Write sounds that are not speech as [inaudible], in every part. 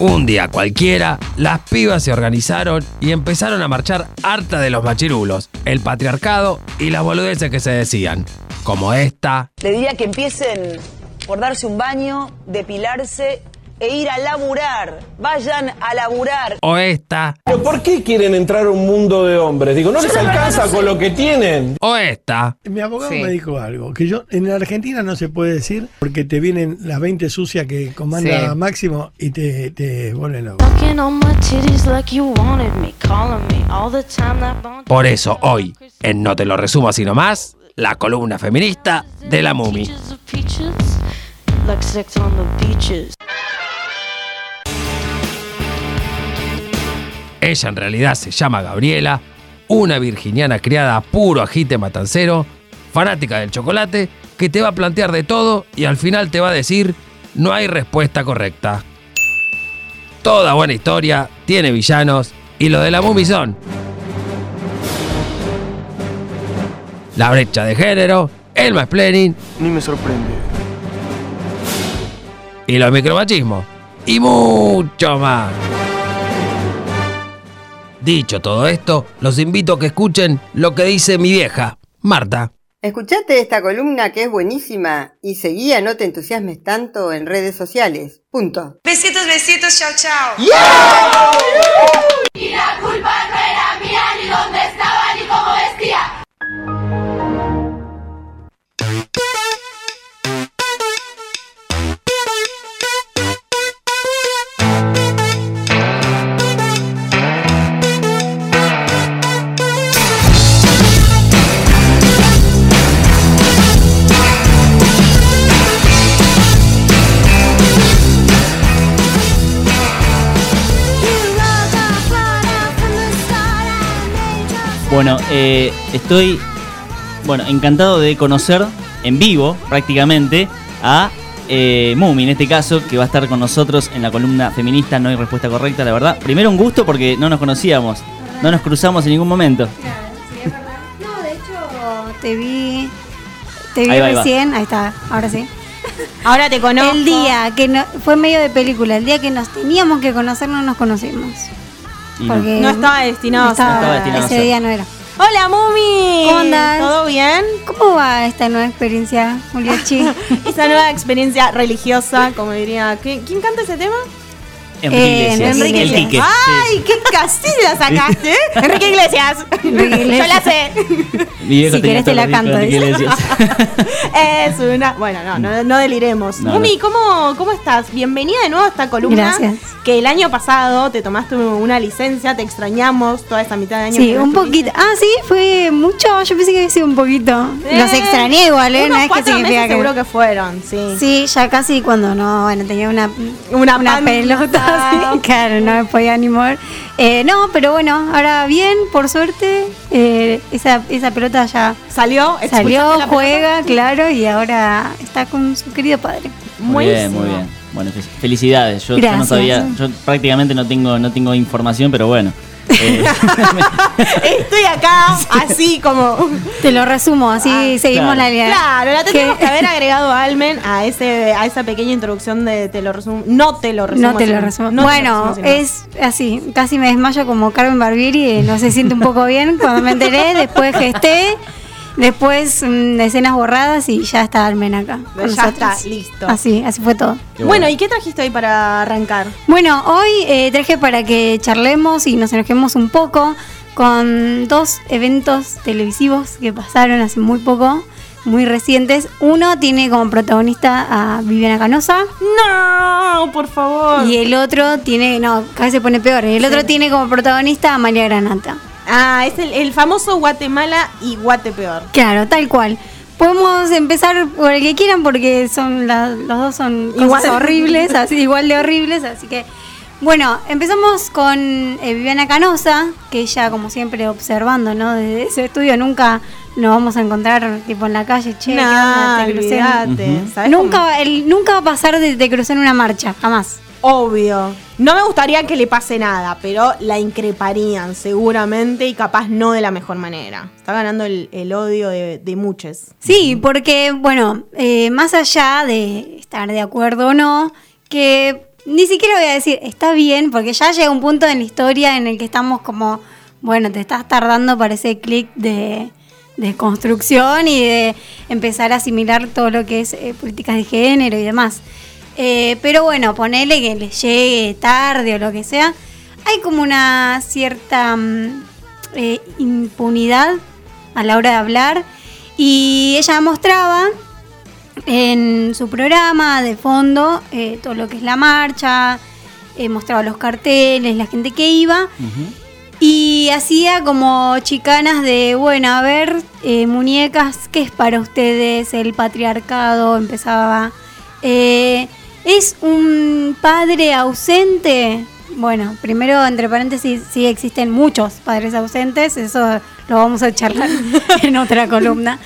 Un día cualquiera, las pibas se organizaron y empezaron a marchar harta de los machirulos, el patriarcado y las boludeces que se decían. Como esta. Le diría que empiecen por darse un baño, depilarse e ir a laburar. Vayan a laburar. O esta. ¿Pero por qué quieren entrar a un mundo de hombres? Digo, ¿no les alcanza con lo que tienen? O esta. Mi abogado Sí. me dijo algo, que yo en la Argentina no se puede decir porque te vienen las 20 sucias que comanda Sí. Máximo y te, te vuelven loco. Sucking on my titties like you wanted me, calling me all the time. That bone Por eso hoy, en No te lo resumo sino más, la columna feminista de la Mumi. like sex on the beaches. Ella en realidad se llama Gabriela, una virginiana criada a puro ajite matancero, fanática del chocolate, que te va a plantear de todo y al final te va a decir, no hay respuesta correcta. Toda buena historia tiene villanos y lo de la Mumi son la brecha de género, el mansplaining Ni me sorprende. y los micromachismos. Y mucho más. Dicho todo esto, los invito a que escuchen lo que dice mi vieja, Marta. Escuchate esta columna que es buenísima y seguí a No te entusiasmes tanto en redes sociales. Punto. Besitos, besitos, chao, chao. Bueno, eh, estoy bueno, encantado de conocer en vivo prácticamente a eh, Mumi, en este caso, que va a estar con nosotros en la columna feminista No hay respuesta correcta, la verdad. Primero un gusto porque no nos conocíamos, no nos cruzamos en ningún momento. No, de hecho, te vi. Te vi Ahí va, ahí va. recién. Ahí está, ahora sí. [laughs] Ahora te conozco. El día que no, fue medio de película, el día que nos teníamos que conocer no nos conocimos. No. Porque No estaba destinado a estaba- ser. No estaba ese día no era. Hola, Mumi. ¿Cómo andás? ¿Todo bien? ¿Cómo va esta nueva experiencia, Juliachi? [laughs] Esa nueva experiencia religiosa, como diría. ¿Quién, quién canta ese tema? Enrique Eh, Iglesias, Enrique. ¡Ay, qué casi la sacaste! [laughs] Enrique Iglesias. Enrique Yo Iglesias. la sé. Si querés te la canto. [laughs] Es una. Bueno, no, no, no deliremos. No, Mumi. ¿cómo, ¿cómo estás? Bienvenida de nuevo a esta columna. Gracias. Que el año pasado te tomaste una licencia, te extrañamos toda esta mitad de año. Sí, un poquito. Ah, sí, fue mucho. Yo pensé que había sido un poquito. Los Eh, extrañé igual, ¿eh? Unos No es que significa que. seguro que fueron, sí. Sí, ya casi cuando no, bueno, tenía una, Una pelota, [laughs] sí, claro, no me podía ni mover. Eh, no, pero bueno, ahora bien, por suerte, eh, esa, esa pelota ya Salió, salió, la juega, pelota. claro, y ahora está con su querido padre. Muy bien, muy bien. Bueno, fe- felicidades. Yo, yo no sabía, yo prácticamente no tengo, no tengo información, pero bueno. Eh, [laughs] Estoy acá, así como. Te lo resumo, así Ah, seguimos claro. la línea. Claro, la tenemos que haber agregado Almen a ese a esa pequeña introducción de te lo resumo. No te lo resumo. No te lo resumo. no te lo bueno, resumo, es así, casi me desmayo como Carmen Barbieri, eh, no se siente un poco bien cuando me enteré, después gesté, después mm, escenas borradas y ya está Almen acá. con Ya nosotros. está, listo. Así, así fue todo. qué Bueno, ¿y qué trajiste hoy para arrancar? Bueno, hoy eh, traje para que charlemos y nos enojemos un poco con dos eventos televisivos que pasaron hace muy poco, muy recientes. Uno tiene como protagonista a Viviana Canosa No, por favor. y el otro tiene, no, cada vez se pone peor, el otro tiene como protagonista a María Granata. Ah, es el, el famoso Guatemala y Guatepeor. Claro, tal cual. Podemos empezar por el que quieran porque son la- los dos son Igual. horribles, [laughs] así igual de horribles, así que bueno, empezamos con eh, Viviana Canosa, que ella como siempre observando, ¿no? Desde ese estudio nunca nos vamos a encontrar tipo en la calle, che, ¿qué onda? Nah, Te crucé. ¿Sabes Nunca, él nunca va a pasar de, de cruzar en una marcha, jamás. Obvio. No me gustaría que le pase nada, pero la increparían seguramente y capaz no de la mejor manera. Está ganando el, odio de, de muchos. Sí, porque, bueno, eh, más allá de estar de acuerdo o no, que ni siquiera voy a decir, está bien, porque ya llega un punto en la historia en el que estamos como, bueno, te estás tardando para ese clic de, de construcción y de empezar a asimilar todo lo que es eh, políticas de género y demás. Eh, pero bueno, ponele que le llegue tarde o lo que sea. Hay como una cierta mm, eh, impunidad a la hora de hablar. Y ella mostraba en su programa de fondo eh, todo lo que es la marcha, mostraba los carteles, la gente que iba. Y hacía como chicanas de, bueno, a ver, eh, muñecas, ¿qué es para ustedes el patriarcado? Empezaba. eh, ¿Es un padre ausente? Bueno, primero, entre paréntesis, sí existen muchos padres ausentes, eso lo vamos a charlar [laughs] en otra columna.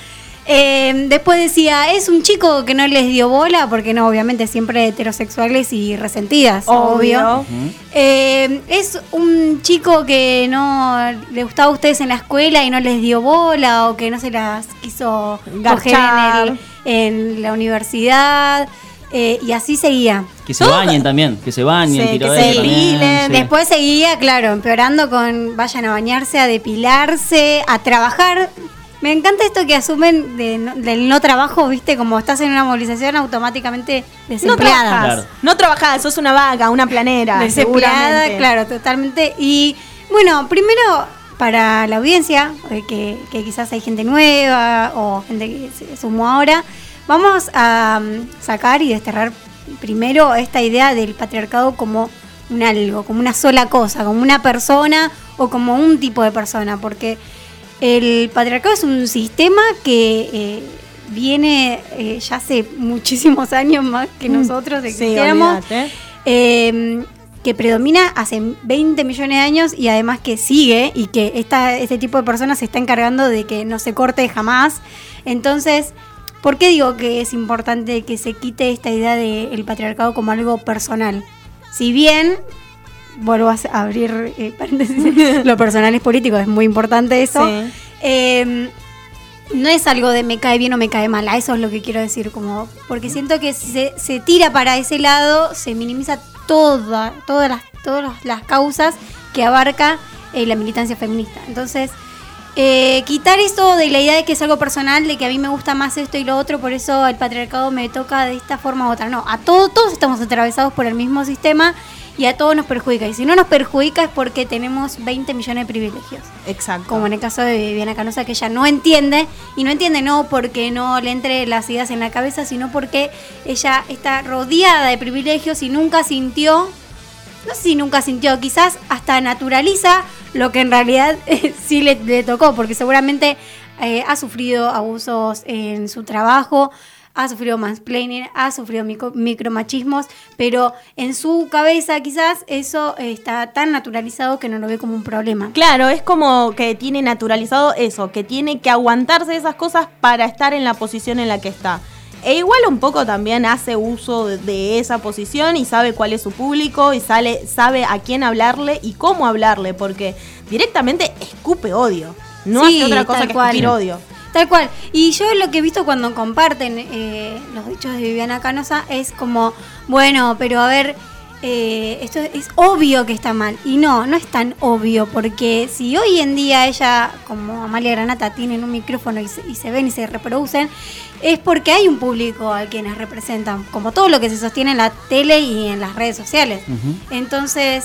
Eh, después decía, es un chico que no les dio bola, porque no, obviamente siempre heterosexuales y resentidas, obvio. Obvio. Eh, es un chico que no le gustaba a ustedes en la escuela y no les dio bola o que no se las quiso coger en, Garchar. el- en la universidad. Eh, y así seguía. Que se bañen también, que se bañen, Sí, tiro que se depilen. sí. Después seguía, claro, empeorando con vayan a bañarse, a depilarse, a trabajar. Me encanta esto que asumen de no- del no trabajo, viste, como estás en una movilización automáticamente No desempleada. trabajás. Claro. No trabajás, sos una vaga, una planera. Desempleada, claro, totalmente. Y bueno, primero para la audiencia, eh, que, que quizás hay gente nueva o gente que se sumó ahora, vamos a mm, sacar y desterrar primero esta idea del patriarcado como un algo, como una sola cosa, como una persona o como un tipo de persona, porque el patriarcado es un sistema que eh, viene eh, ya hace muchísimos años más que nosotros Sí, existiéramos olvídate. eh, que predomina hace 20 millones de años y además que sigue y que esta, este tipo de personas se está encargando de que no se corte jamás. Entonces, ¿por qué digo que es importante que se quite esta idea del patriarcado como algo personal? Si bien, vuelvo a abrir eh, paréntesis, [laughs] lo personal es político, es muy importante eso. Sí. Eh, no es algo de me cae bien o me cae mal, a eso es lo que quiero decir, como porque siento que si se, se tira para ese lado, se minimiza toda, todas las, todas las- las causas que abarca eh, la militancia feminista. Entonces, eh, quitar eso de la idea de que es algo personal, de que a mí me gusta más esto y lo otro, por eso el patriarcado me toca de esta forma u otra. No, a todos, todos estamos atravesados por el mismo sistema y a todos nos perjudica. Y si no nos perjudica es porque tenemos 20 millones de privilegios Exacto. como en el caso de Viviana Canosa, que ella no entiende, y no entiende no porque no le entre las ideas en la cabeza, sino porque ella está rodeada de privilegios y nunca sintió, no sé si nunca sintió, quizás hasta naturaliza lo que en realidad [laughs] eh, sí le, le tocó, porque seguramente eh, ha sufrido abusos en su trabajo, ha sufrido mansplaining, ha sufrido micro- micromachismos, pero en su cabeza quizás eso está tan naturalizado que no lo ve como un problema. Claro, es como que tiene naturalizado eso, que tiene que aguantarse esas cosas para estar en la posición en la que está. E igual un poco también hace uso de, de esa posición y sabe cuál es su público y sale, sabe a quién hablarle y cómo hablarle, porque directamente escupe odio. No Sí, hace otra cosa que cual. escupir odio. Tal cual. Y yo lo que he visto cuando comparten eh, los dichos de Viviana Canosa es como, bueno, pero a ver, eh, esto es obvio que está mal. Y no, no es tan obvio, porque si hoy en día ella, como Amalia Granata, tienen un micrófono y se, y se ven y se reproducen, es porque hay un público a quienes representan, como todo lo que se sostiene en la tele y en las redes sociales. Entonces,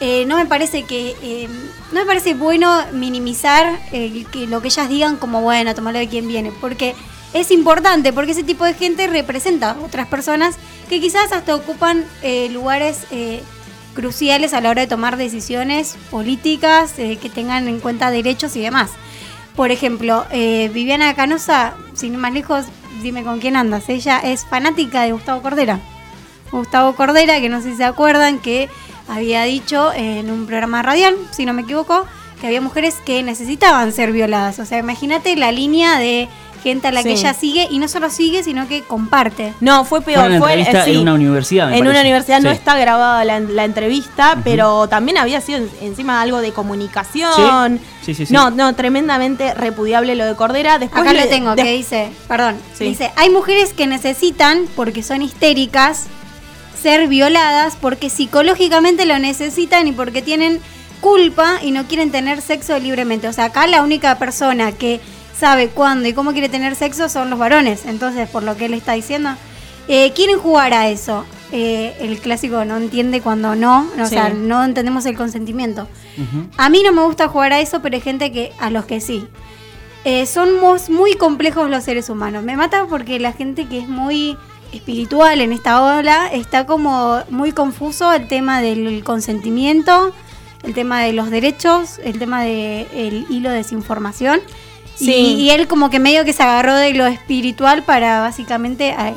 eh, no me parece que eh, no me parece bueno minimizar el que lo que ellas digan como bueno tomarlo de quien viene porque es importante porque ese tipo de gente representa a otras personas que quizás hasta ocupan eh, lugares eh, cruciales a la hora de tomar decisiones políticas eh, que tengan en cuenta derechos y demás. Por ejemplo Viviana Canosa sin ir más lejos dime con quién andas. Ella es fanática de Gustavo Cordera. Gustavo Cordera, que no sé si se acuerdan, que había dicho en un programa radial, si no me equivoco, que había mujeres que necesitaban ser violadas. O sea, imagínate la línea de gente a la que ella sigue y no solo sigue, sino que comparte. No, fue peor. Fue una fue entrevista eh, sí. en una universidad, me En una universidad no está grabada la, la entrevista, pero también había sido en- encima algo de comunicación. Sí, sí, sí, sí. No, no, tremendamente repudiable lo de Cordera. Después Acá le- lo tengo, de- que dice, perdón, Sí. dice, hay mujeres que necesitan, porque son histéricas, ser violadas porque psicológicamente lo necesitan y porque tienen culpa y no quieren tener sexo libremente. O sea, acá la única persona que sabe cuándo y cómo quiere tener sexo son los varones. Entonces, por lo que él está diciendo, eh, quieren jugar a eso. Eh, el clásico no entiende cuando no, o Sí. sea, no entendemos el consentimiento. A mí no me gusta jugar a eso, pero hay gente que a los que sí. Eh, somos muy complejos los seres humanos. Me mata porque la gente que es muy espiritual en esta ola está como muy confuso el tema del consentimiento, el tema de los derechos, el tema del hilo de desinformación. Sí. Y, y él como que medio que se agarró de lo espiritual para básicamente eh,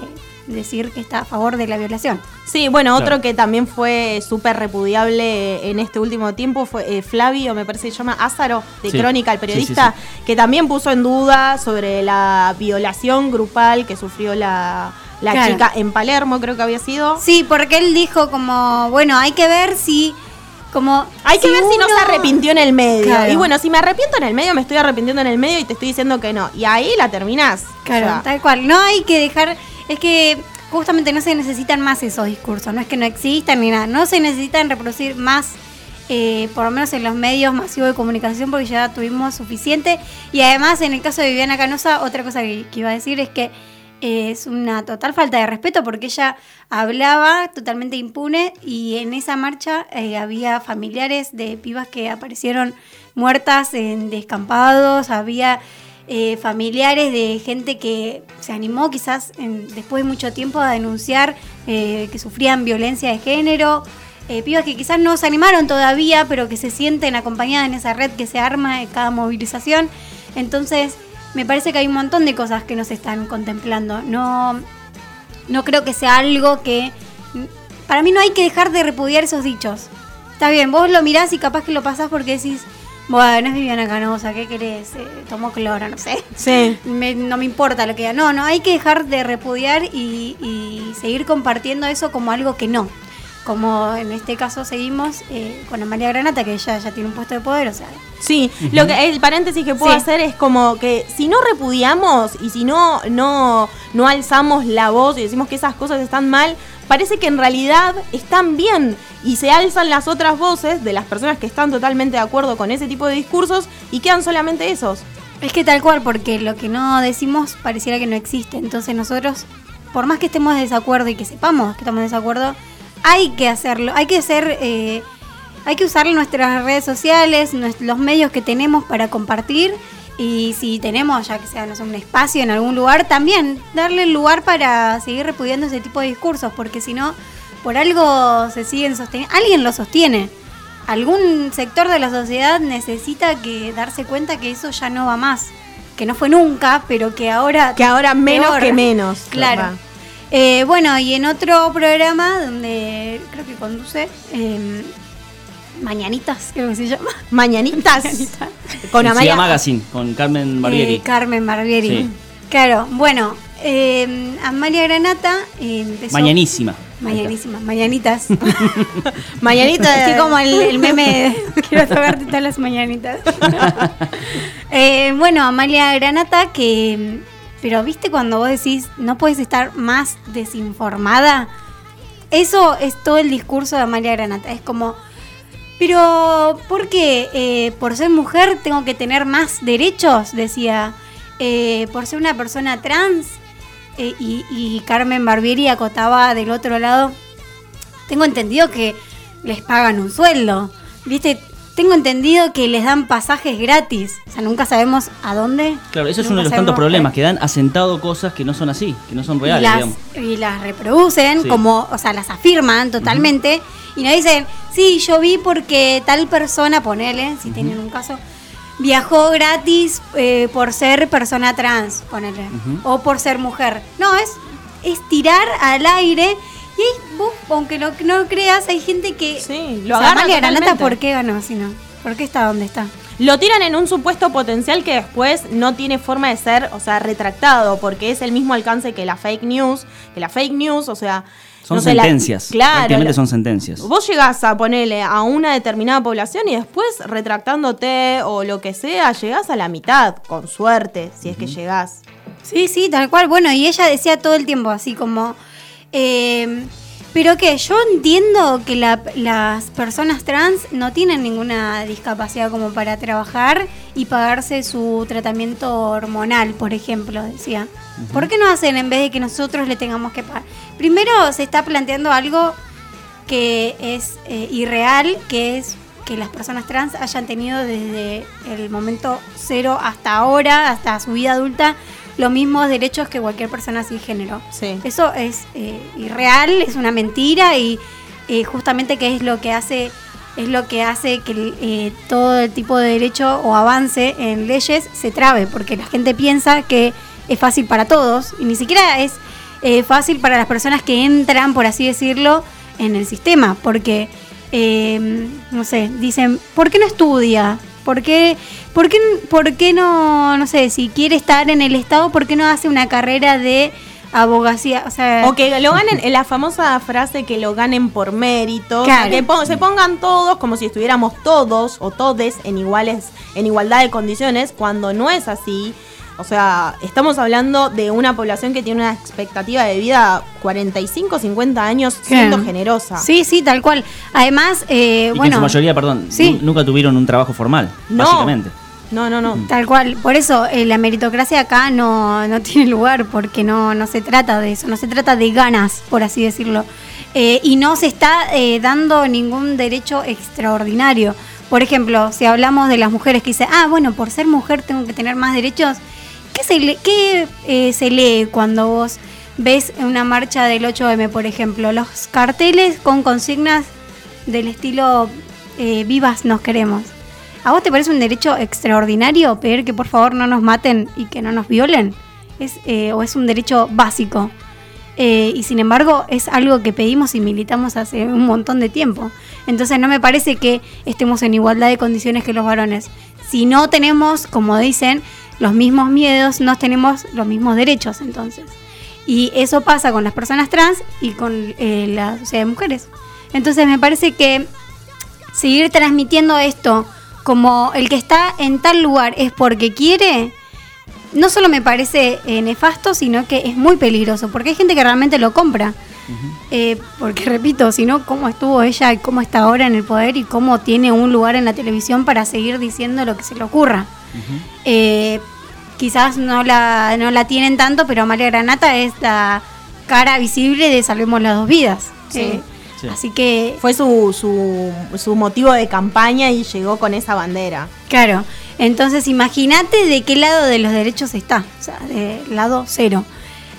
decir que está a favor de la violación. Sí, bueno, Claro. otro que también fue súper repudiable en este último tiempo fue eh, Flavio, me parece que se llama Ázaro, de Sí. Crónica, el Sí, sí, periodista, que también puso en duda sobre la violación grupal que sufrió la, la Claro. chica en Palermo, creo que había sido. Sí, porque él dijo como, bueno, hay que ver si... Como, Hay que ver si no uno- se arrepintió en el medio. Claro. Y bueno, si me arrepiento en el medio, me estoy arrepintiendo en el medio y te estoy diciendo que no. Y ahí la terminás. Claro, O sea, tal cual. No hay que dejar. Es que justamente no se necesitan más esos discursos. No es que no existan ni nada. No se necesitan reproducir más, eh, por lo menos en los medios masivos de comunicación, porque ya tuvimos suficiente. Y además, en el caso de Viviana Canosa, otra cosa que, que iba a decir es que es una total falta de respeto porque ella hablaba totalmente impune y en esa marcha eh, había familiares de pibas que aparecieron muertas en descampados, había eh, familiares de gente que se animó quizás en- después de mucho tiempo a denunciar eh, que sufrían violencia de género, pibas que quizás no se animaron todavía, pero que se sienten acompañadas en esa red que se arma en cada movilización. Entonces, me parece que hay un montón de cosas que nos están contemplando. No, no creo que sea algo que... Para mí no hay que dejar de repudiar esos dichos. Está bien, vos lo mirás y capaz que lo pasás porque decís, bueno, es Viviana Canosa, ¿qué querés? Eh, tomó cloro, no sé. Sí. Me- no me importa lo que diga. No, no, hay que dejar de repudiar y, y seguir compartiendo eso como algo que no. Como en este caso seguimos eh, con Amalia Granata, que ella ya tiene un puesto de poder, o sea, Sí, lo que el paréntesis que puedo Sí. hacer es como que si no repudiamos y si no, no, no alzamos la voz y decimos que esas cosas están mal, parece que en realidad están bien y se alzan las otras voces de las personas que están totalmente de acuerdo con ese tipo de discursos y quedan solamente esos. Es que tal cual, porque lo que no decimos pareciera que no existe. Entonces nosotros, por más que estemos de desacuerdo y que sepamos que estamos de desacuerdo, hay que hacerlo, hay que ser, eh, hay que usar nuestras redes sociales, los medios que tenemos para compartir. Y si tenemos, ya que sea no sé, un espacio en algún lugar, también darle el lugar para seguir repudiando ese tipo de discursos, porque si no, por algo se siguen sosteniendo, alguien lo sostiene algún sector de la sociedad necesita que darse cuenta que eso ya no va más. Que no fue nunca, pero que ahora. Que ahora menos peor. que menos. Claro. Eh, bueno, y en otro programa donde creo que conduce. eh, Mañanitas, creo que se llama. [laughs] Mañanitas. Con Amalia. Magazine, con Carmen Barbieri. Eh, Carmen Barbieri. Sí. Claro, bueno, eh, Amalia Granata eh, empezó. Mañanísima. Mañanísima, mañanitas. [laughs] Mañanita. Estoy como el, el meme de [laughs] quiero tocarte todas las mañanitas. Eh, bueno, Amalia Granata, que. Pero viste cuando vos decís no puedes estar más desinformada. Eso es todo el discurso de Amalia Granata. Es como. Pero, ¿por qué? Eh, por ser mujer tengo que tener más derechos, decía. Eh, por ser una persona trans. Eh, y, y Carmen Barbieri acotaba del otro lado. Tengo entendido que les pagan un sueldo. ¿Viste? Tengo entendido que les dan pasajes gratis. O sea, nunca sabemos a dónde. Claro, eso es uno de los tantos problemas, que dan asentado cosas que no son así, que no son y reales, las, digamos. y las reproducen Sí. como, o sea, las afirman totalmente y nos dicen, sí, yo vi porque tal persona, ponele, si tienen un caso, viajó gratis eh, por ser persona trans, ponele, o por ser mujer. No, es, es tirar al aire y vos, aunque no, creas, hay gente que... Sí, O lo sea, agarra Granata, totalmente. ¿por qué ganó? Si no? ¿Por qué está donde está? Lo tiran en un supuesto potencial que después no tiene forma de ser, o sea, retractado, porque es el mismo alcance que la fake news, que la fake news, o sea... Son no sé, la- sentencias. claro. Prácticamente son sentencias. Vos llegás a ponerle a una determinada población y después retractándote o lo que sea, llegás a la mitad, con suerte, si es que llegás. Sí, sí, tal cual. Bueno, y ella decía todo el tiempo así como, eh, Pero que yo entiendo que la- las personas trans no tienen ninguna discapacidad como para trabajar y pagarse su tratamiento hormonal, por ejemplo, decía. ¿Por qué no hacen en vez de que nosotros le tengamos que pagar? Primero se está planteando algo que es eh, irreal, que es que las personas trans hayan tenido desde el momento cero hasta ahora, hasta su vida adulta, los mismos derechos que cualquier persona cisgénero. Sí. Eso es eh, irreal, es una mentira y eh, justamente que es lo que hace es lo que hace que eh, todo el tipo de derecho o avance en leyes se trabe, porque la gente piensa que es fácil para todos y ni siquiera es eh, fácil para las personas que entran, por así decirlo, en el sistema, porque, eh, no sé, dicen, ¿por qué no estudia? ¿Por qué, por, qué, ¿Por qué no, no sé, si quiere estar en el Estado, por qué no hace una carrera de abogacía? O sea, O que lo ganen, la famosa frase que lo ganen por mérito, o sea, Claro. que se pongan todos como si estuviéramos todos o todes en iguales, en igualdad de condiciones, cuando no es así. O sea, estamos hablando de una población que tiene una expectativa de vida 45, 50 años siendo generosa. Sí, sí, tal cual. Además, eh, y que bueno, en su mayoría, perdón, sí. nunca tuvieron un trabajo formal, No. básicamente. No, no, no. tal cual. Por eso eh, la meritocracia acá no, no [laughs] tiene lugar, porque no, no se trata de eso, no se trata de ganas, por así decirlo. Eh, y no se está eh, dando ningún derecho extraordinario. Por ejemplo, si hablamos de las mujeres que dicen, ah, bueno, por ser mujer tengo que tener más derechos, ¿qué eh, se lee cuando vos ves una marcha del 8M, por ejemplo? Los carteles con consignas del estilo eh, vivas nos queremos. ¿A vos te parece un derecho extraordinario pedir que por favor no nos maten y que no nos violen? ¿Es, eh, ¿O es un derecho básico? Y sin embargo es algo que pedimos y militamos hace un montón de tiempo. Entonces no me parece que estemos en igualdad de condiciones que los varones. Si no tenemos, como dicen, los mismos miedos, no tenemos los mismos derechos entonces. Y eso pasa con las personas trans y con eh, la sociedad de mujeres. Entonces me parece que seguir transmitiendo esto como el que está en tal lugar es porque quiere, no solo me parece eh, nefasto, sino que es muy peligroso, porque hay gente que realmente lo compra. Eh, porque repito, si no, cómo estuvo ella y cómo está ahora en el poder y cómo tiene un lugar en la televisión para seguir diciendo lo que se le ocurra. Eh, quizás no la, no la tienen tanto, pero Amalia Granata es la cara visible de Salvemos las dos vidas. Sí. Eh, Sí. Así que Fue su, su, su motivo de campaña y llegó con esa bandera. Claro, entonces imagínate de qué lado de los derechos está, o sea, del lado cero.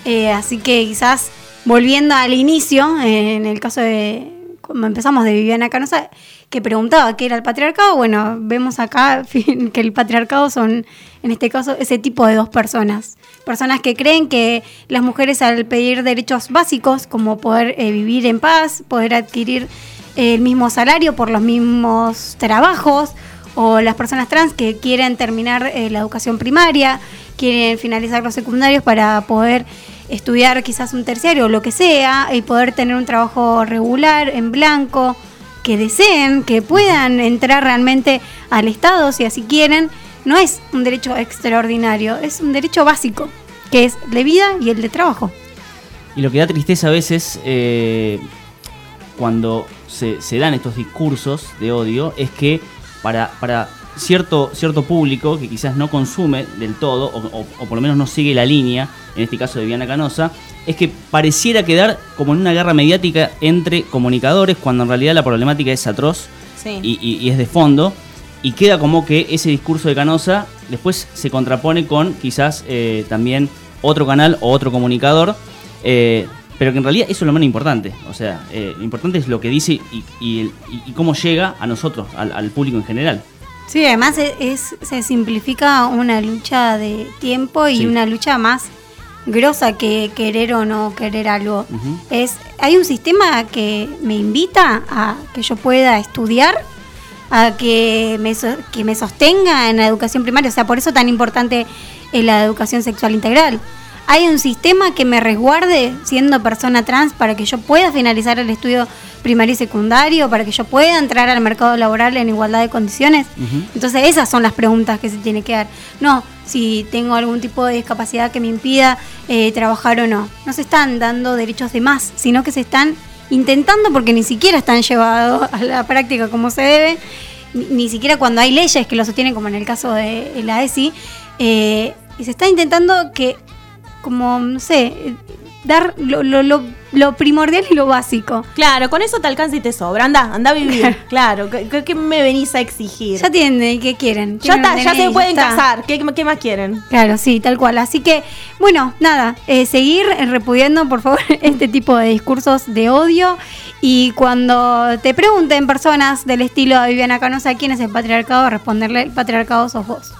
Eh, así que quizás volviendo al inicio, eh, en el caso de cuando empezamos de Viviana Canosa, que preguntaba qué era el patriarcado, bueno, vemos acá [laughs] que el patriarcado son, en este caso, ese tipo de dos personas. Personas que creen que las mujeres al pedir derechos básicos, como poder eh, vivir en paz, poder adquirir eh, el mismo salario por los mismos trabajos, o las personas trans que quieren terminar eh, la educación primaria, quieren finalizar los secundarios para poder estudiar quizás un terciario o lo que sea y poder tener un trabajo regular en blanco que deseen, que puedan entrar realmente al Estado si así quieren, no es un derecho extraordinario, es un derecho básico, que es de vida y el de trabajo. Y lo que da tristeza a veces eh, cuando se, se dan estos discursos de odio es que para, para cierto, cierto público que quizás no consume del todo, o, o- o por lo menos no sigue la línea, en este caso de Viviana Canosa, es que pareciera quedar como en una guerra mediática entre comunicadores cuando en realidad la problemática es atroz Sí. y, y- y es de fondo. Y queda como que ese discurso de Canosa después se contrapone con quizás eh, también otro canal o otro comunicador. eh, pero que en realidad eso es lo menos importante. O sea, eh, lo importante es lo que dice y, y y- y cómo llega a nosotros, al, al público en general. Sí, además es, es- se simplifica una lucha de tiempo y Sí. una lucha más grosa que querer o no querer algo. Es hay un sistema que me invita a que yo pueda estudiar, a que me, so- que me sostenga en la educación primaria, o sea, por eso tan importante es la educación sexual integral. Hay un sistema que me resguarde siendo persona trans para que yo pueda finalizar el estudio primario y secundario, para que yo pueda entrar al mercado laboral en igualdad de condiciones. Entonces esas son las preguntas que se tiene que dar. No, si tengo algún tipo de discapacidad que me impida eh, trabajar o no. No se están dando derechos de más, sino que se están intentando porque ni siquiera están llevados a la práctica como se debe, ni, ni siquiera cuando hay leyes que lo sostienen, como en el caso de la ESI, eh, y se está intentando que, como, no sé, dar lo, lo- lo- lo primordial y lo básico. Claro, con eso te alcanza y te sobra. Anda, anda a vivir. [laughs] claro, ¿qué, qué- me venís a exigir? Ya tienen, ¿qué quieren? Ya está, ya se pueden está. casar. ¿Qué, qué más quieren? Claro, sí, tal cual. Así que, bueno, nada, eh, seguir repudiando, por favor, [laughs] este tipo de discursos de odio. Y cuando te pregunten personas del estilo de Viviana Canosa quién es el patriarcado, responderle el patriarcado sos vos.